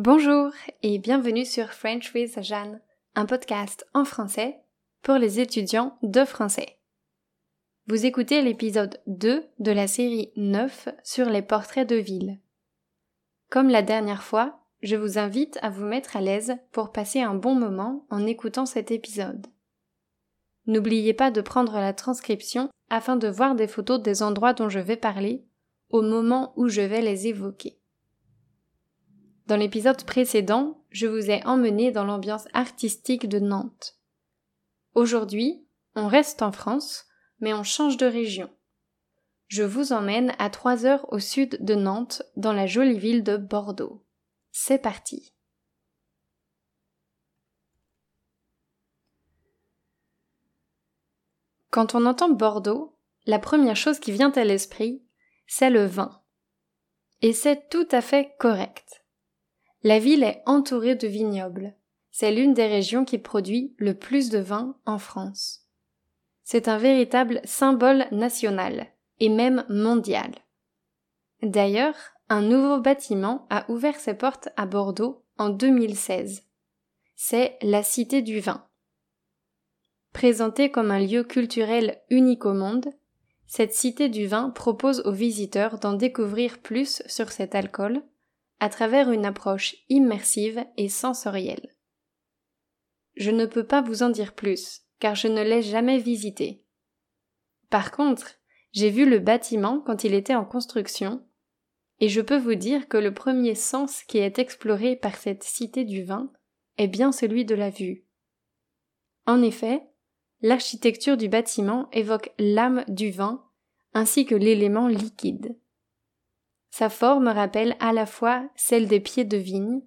Bonjour et bienvenue sur French with Jeanne, un podcast en français pour les étudiants de français. Vous écoutez l'épisode 2 de la série 9 sur les portraits de ville. Comme la dernière fois, je vous invite à vous mettre à l'aise pour passer un bon moment en écoutant cet épisode. N'oubliez pas de prendre la transcription afin de voir des photos des endroits dont je vais parler au moment où je vais les évoquer. Dans l'épisode précédent, je vous ai emmené dans l'ambiance artistique de Nantes. Aujourd'hui, on reste en France, mais on change de région. Je vous emmène à trois heures au sud de Nantes, dans la jolie ville de Bordeaux. C'est parti. Quand on entend Bordeaux, la première chose qui vient à l'esprit, c'est le vin. Et c'est tout à fait correct. La ville est entourée de vignobles. C'est l'une des régions qui produit le plus de vin en France. C'est un véritable symbole national, et même mondial. D'ailleurs, un nouveau bâtiment a ouvert ses portes à Bordeaux en 2016. C'est la Cité du Vin. Présentée comme un lieu culturel unique au monde, cette Cité du Vin propose aux visiteurs d'en découvrir plus sur cet alcool, à travers une approche immersive et sensorielle. Je ne peux pas vous en dire plus, car je ne l'ai jamais visité. Par contre, j'ai vu le bâtiment quand il était en construction, et je peux vous dire que le premier sens qui est exploré par cette cité du vin est bien celui de la vue. En effet, l'architecture du bâtiment évoque l'âme du vin ainsi que l'élément liquide. Sa forme rappelle à la fois celle des pieds de vigne,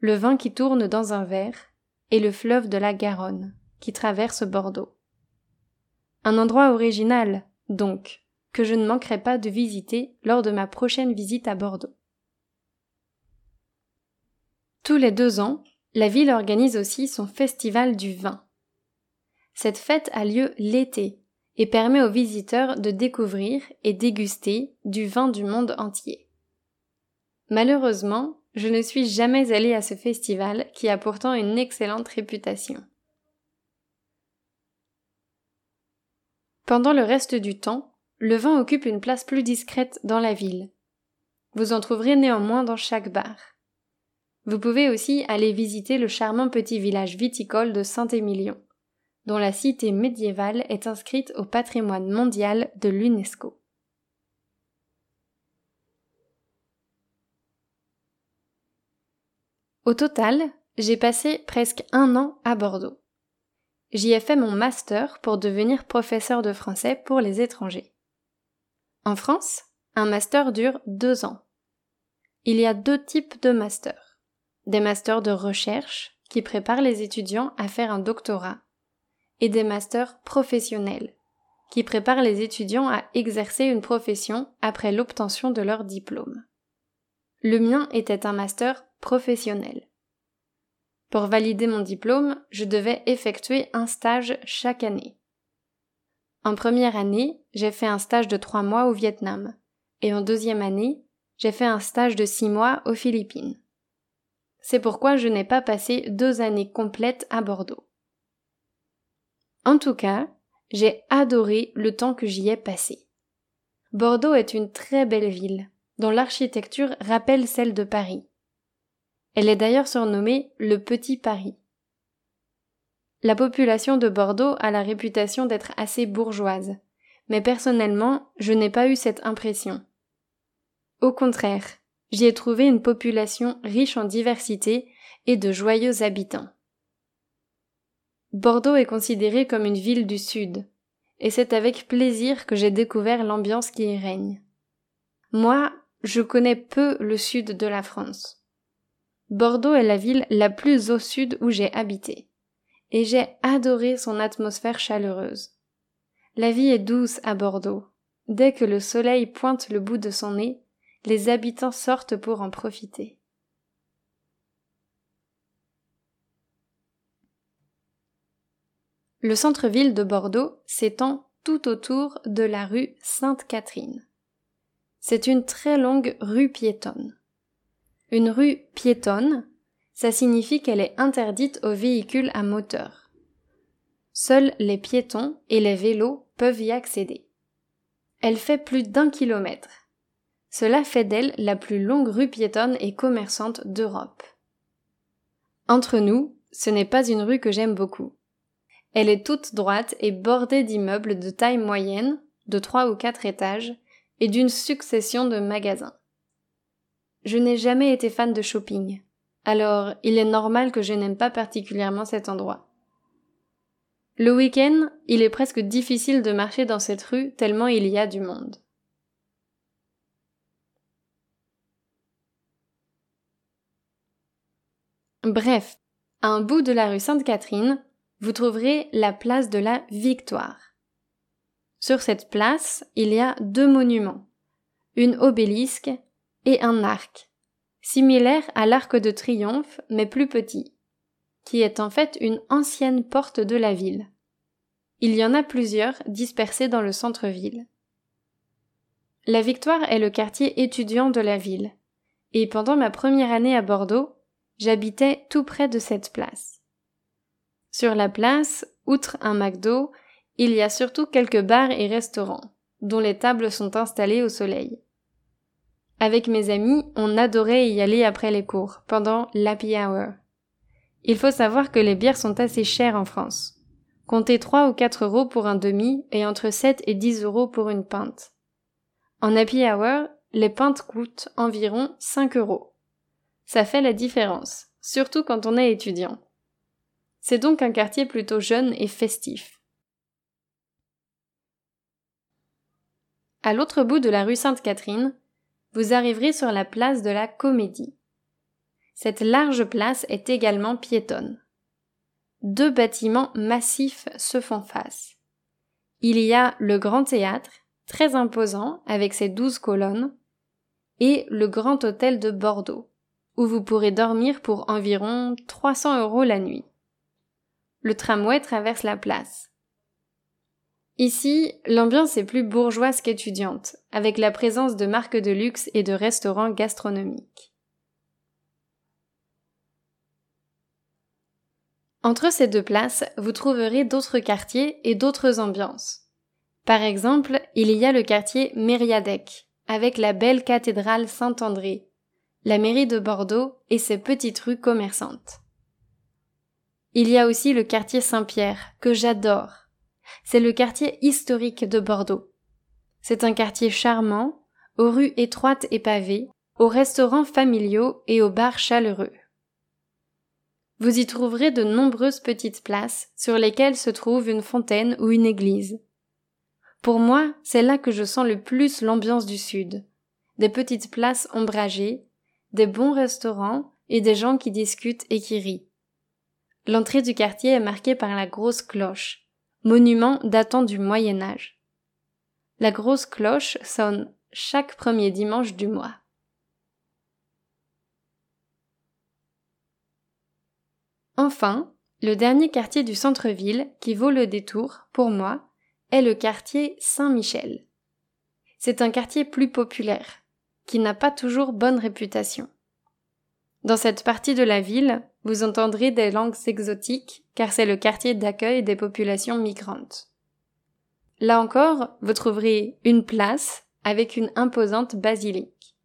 le vin qui tourne dans un verre, et le fleuve de la Garonne, qui traverse Bordeaux. Un endroit original, donc, que je ne manquerai pas de visiter lors de ma prochaine visite à Bordeaux. Tous les deux ans, la ville organise aussi son festival du vin. Cette fête a lieu l'été et permet aux visiteurs de découvrir et déguster du vin du monde entier. Malheureusement, je ne suis jamais allée à ce festival qui a pourtant une excellente réputation. Pendant le reste du temps, le vin occupe une place plus discrète dans la ville. Vous en trouverez néanmoins dans chaque bar. Vous pouvez aussi aller visiter le charmant petit village viticole de Saint-Émilion dont la cité médiévale est inscrite au patrimoine mondial de l'UNESCO. Au total, j'ai passé presque un an à Bordeaux. J'y ai fait mon master pour devenir professeur de français pour les étrangers. En France, un master dure deux ans. Il y a deux types de masters. Des masters de recherche qui préparent les étudiants à faire un doctorat et des masters professionnels, qui préparent les étudiants à exercer une profession après l'obtention de leur diplôme. Le mien était un master professionnel. Pour valider mon diplôme, je devais effectuer un stage chaque année. En première année, j'ai fait un stage de trois mois au Vietnam, et en deuxième année, j'ai fait un stage de six mois aux Philippines. C'est pourquoi je n'ai pas passé deux années complètes à Bordeaux. En tout cas, j'ai adoré le temps que j'y ai passé. Bordeaux est une très belle ville, dont l'architecture rappelle celle de Paris. Elle est d'ailleurs surnommée le Petit Paris. La population de Bordeaux a la réputation d'être assez bourgeoise, mais personnellement, je n'ai pas eu cette impression. Au contraire, j'y ai trouvé une population riche en diversité et de joyeux habitants. Bordeaux est considérée comme une ville du Sud, et c'est avec plaisir que j'ai découvert l'ambiance qui y règne. Moi, je connais peu le sud de la France. Bordeaux est la ville la plus au sud où j'ai habité, et j'ai adoré son atmosphère chaleureuse. La vie est douce à Bordeaux. Dès que le soleil pointe le bout de son nez, les habitants sortent pour en profiter. Le centre-ville de Bordeaux s'étend tout autour de la rue Sainte-Catherine. C'est une très longue rue piétonne. Une rue piétonne, ça signifie qu'elle est interdite aux véhicules à moteur. Seuls les piétons et les vélos peuvent y accéder. Elle fait plus d'un kilomètre. Cela fait d'elle la plus longue rue piétonne et commerçante d'Europe. Entre nous, ce n'est pas une rue que j'aime beaucoup. Elle est toute droite et bordée d'immeubles de taille moyenne, de trois ou quatre étages, et d'une succession de magasins. Je n'ai jamais été fan de shopping, alors il est normal que je n'aime pas particulièrement cet endroit. Le week-end, il est presque difficile de marcher dans cette rue tellement il y a du monde. Bref, à un bout de la rue Sainte-Catherine, vous trouverez la place de la Victoire. Sur cette place, il y a deux monuments, une obélisque et un arc, similaire à l'arc de triomphe mais plus petit, qui est en fait une ancienne porte de la ville. Il y en a plusieurs dispersés dans le centre-ville. La Victoire est le quartier étudiant de la ville, et pendant ma première année à Bordeaux, j'habitais tout près de cette place. Sur la place, outre un McDo, il y a surtout quelques bars et restaurants, dont les tables sont installées au soleil. Avec mes amis, on adorait y aller après les cours, pendant l'happy hour. Il faut savoir que les bières sont assez chères en France. Comptez 3 ou 4 euros pour un demi et entre 7 et 10 euros pour une pinte. En happy hour, les pintes coûtent environ 5 euros. Ça fait la différence, surtout quand on est étudiant. C'est donc un quartier plutôt jeune et festif. À l'autre bout de la rue Sainte-Catherine, vous arriverez sur la place de la Comédie. Cette large place est également piétonne. Deux bâtiments massifs se font face. Il y a le Grand Théâtre, très imposant avec ses douze colonnes, et le Grand Hôtel de Bordeaux, où vous pourrez dormir pour environ 300 euros la nuit. Le tramway traverse la place. Ici, l'ambiance est plus bourgeoise qu'étudiante, avec la présence de marques de luxe et de restaurants gastronomiques. Entre ces deux places, vous trouverez d'autres quartiers et d'autres ambiances. Par exemple, il y a le quartier Mériadec, avec la belle cathédrale Saint-André, la mairie de Bordeaux et ses petites rues commerçantes. Il y a aussi le quartier Saint-Pierre, que j'adore. C'est le quartier historique de Bordeaux. C'est un quartier charmant, aux rues étroites et pavées, aux restaurants familiaux et aux bars chaleureux. Vous y trouverez de nombreuses petites places sur lesquelles se trouve une fontaine ou une église. Pour moi, c'est là que je sens le plus l'ambiance du Sud. Des petites places ombragées, des bons restaurants et des gens qui discutent et qui rient. L'entrée du quartier est marquée par la grosse cloche, monument datant du Moyen Âge. La grosse cloche sonne chaque premier dimanche du mois. Enfin, le dernier quartier du centre-ville qui vaut le détour, pour moi, est le quartier Saint-Michel. C'est un quartier plus populaire, qui n'a pas toujours bonne réputation. Dans cette partie de la ville, vous entendrez des langues exotiques car c'est le quartier d'accueil des populations migrantes. Là encore, vous trouverez une place avec une imposante basilique.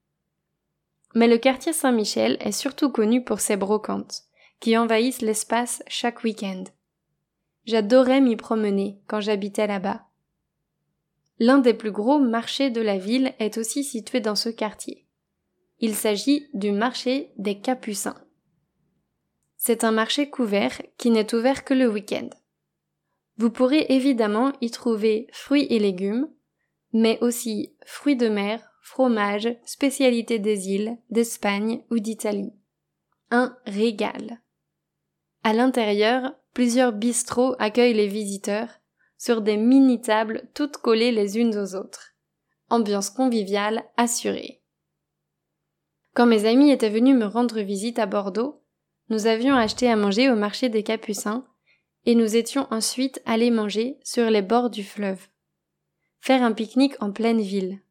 Mais le quartier Saint-Michel est surtout connu pour ses brocantes, qui envahissent l'espace chaque week-end. J'adorais m'y promener quand j'habitais là-bas. L'un des plus gros marchés de la ville est aussi situé dans ce quartier. Il s'agit du marché des Capucins. C'est un marché couvert qui n'est ouvert que le week-end. Vous pourrez évidemment y trouver fruits et légumes, mais aussi fruits de mer, fromages, spécialités des îles, d'Espagne ou d'Italie. Un régal. À l'intérieur, plusieurs bistrots accueillent les visiteurs sur des mini-tables toutes collées les unes aux autres. Ambiance conviviale assurée. Quand mes amis étaient venus me rendre visite à Bordeaux, nous avions acheté à manger au marché des Capucins, et nous étions ensuite allés manger sur les bords du fleuve. Faire un pique-nique en pleine ville.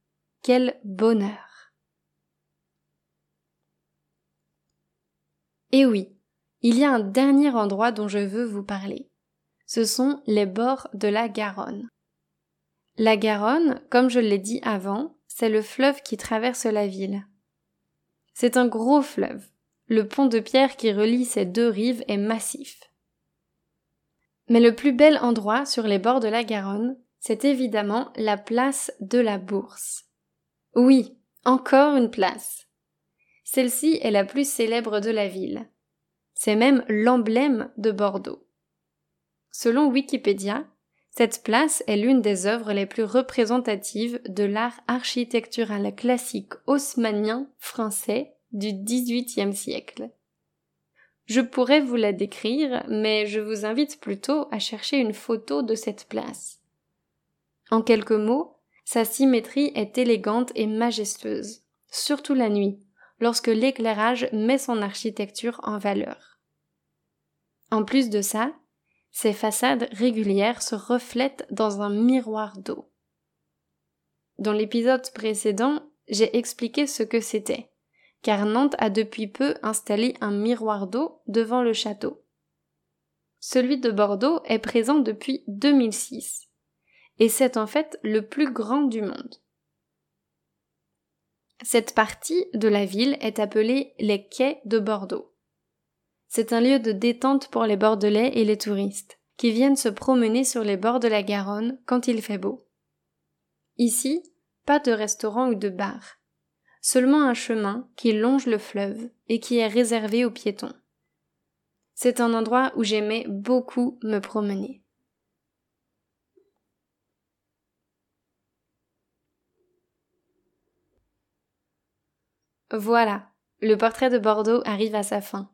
Quel bonheur. Et oui, il y a un dernier endroit dont je veux vous parler. Ce sont les bords de la Garonne. La Garonne, comme je l'ai dit avant, c'est le fleuve qui traverse la ville. C'est un gros fleuve. Le pont de pierre qui relie ces deux rives est massif. Mais le plus bel endroit sur les bords de la Garonne, c'est évidemment la place de la Bourse. Oui, encore une place. Celle-ci est la plus célèbre de la ville. C'est même l'emblème de Bordeaux. Selon Wikipédia, cette place est l'une des œuvres les plus représentatives de l'art architectural classique haussmannien français du XVIIIe siècle. Je pourrais vous la décrire, mais je vous invite plutôt à chercher une photo de cette place. En quelques mots, sa symétrie est élégante et majestueuse, surtout la nuit, lorsque l'éclairage met son architecture en valeur. En plus de ça, ces façades régulières se reflètent dans un miroir d'eau. Dans l'épisode précédent, j'ai expliqué ce que c'était, car Nantes a depuis peu installé un miroir d'eau devant le château. Celui de Bordeaux est présent depuis 2006, et c'est en fait le plus grand du monde. Cette partie de la ville est appelée les quais de Bordeaux. C'est un lieu de détente pour les Bordelais et les touristes, qui viennent se promener sur les bords de la Garonne quand il fait beau. Ici, pas de restaurant ou de bar, seulement un chemin qui longe le fleuve et qui est réservé aux piétons. C'est un endroit où j'aimais beaucoup me promener. Voilà, le portrait de Bordeaux arrive à sa fin.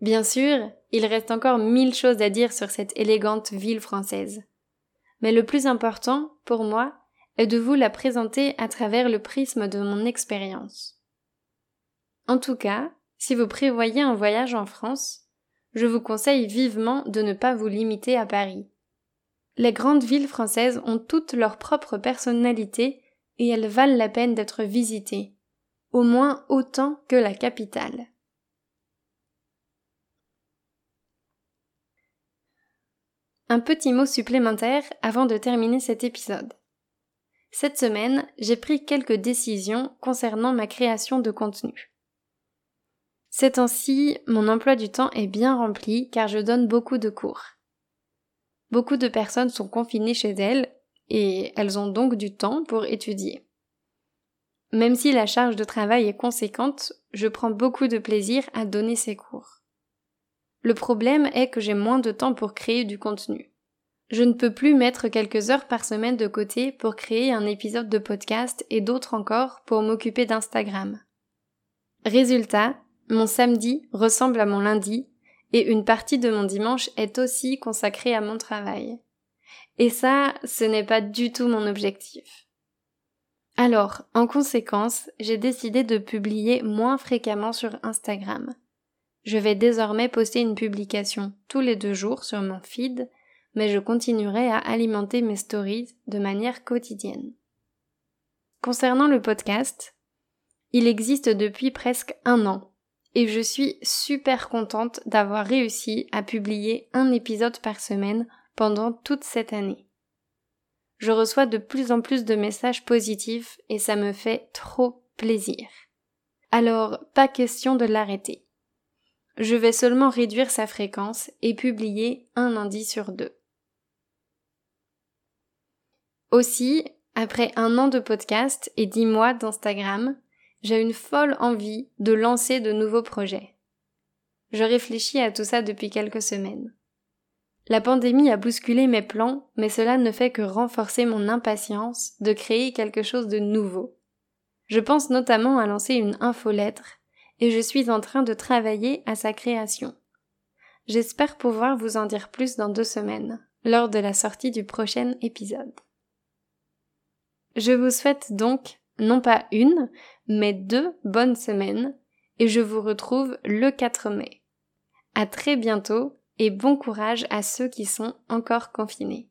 Bien sûr, il reste encore mille choses à dire sur cette élégante ville française. Mais le plus important, pour moi, est de vous la présenter à travers le prisme de mon expérience. En tout cas, si vous prévoyez un voyage en France, je vous conseille vivement de ne pas vous limiter à Paris. Les grandes villes françaises ont toutes leur propre personnalité et elles valent la peine d'être visitées, au moins autant que la capitale. Un petit mot supplémentaire avant de terminer cet épisode. Cette semaine, j'ai pris quelques décisions concernant ma création de contenu. Ces temps-ci, mon emploi du temps est bien rempli car je donne beaucoup de cours. Beaucoup de personnes sont confinées chez elles et elles ont donc du temps pour étudier. Même si la charge de travail est conséquente, je prends beaucoup de plaisir à donner ces cours. Le problème est que j'ai moins de temps pour créer du contenu. Je ne peux plus mettre quelques heures par semaine de côté pour créer un épisode de podcast et d'autres encore pour m'occuper d'Instagram. Résultat, mon samedi ressemble à mon lundi et une partie de mon dimanche est aussi consacrée à mon travail. Et ça, ce n'est pas du tout mon objectif. Alors, en conséquence, j'ai décidé de publier moins fréquemment sur Instagram. Je vais désormais poster une publication tous les deux jours sur mon feed, mais je continuerai à alimenter mes stories de manière quotidienne. Concernant le podcast, il existe depuis presque un an et je suis super contente d'avoir réussi à publier un épisode par semaine pendant toute cette année. Je reçois de plus en plus de messages positifs et ça me fait trop plaisir. Alors, pas question de l'arrêter je vais seulement réduire sa fréquence et publier un lundi sur deux. Aussi, après un an de podcast et dix mois d'Instagram, j'ai une folle envie de lancer de nouveaux projets. Je réfléchis à tout ça depuis quelques semaines. La pandémie a bousculé mes plans, mais cela ne fait que renforcer mon impatience de créer quelque chose de nouveau. Je pense notamment à lancer une infolettre et je suis en train de travailler à sa création. J'espère pouvoir vous en dire plus dans deux semaines, lors de la sortie du prochain épisode. Je vous souhaite donc non pas une, mais deux bonnes semaines, et je vous retrouve le 4 mai. À très bientôt et bon courage à ceux qui sont encore confinés.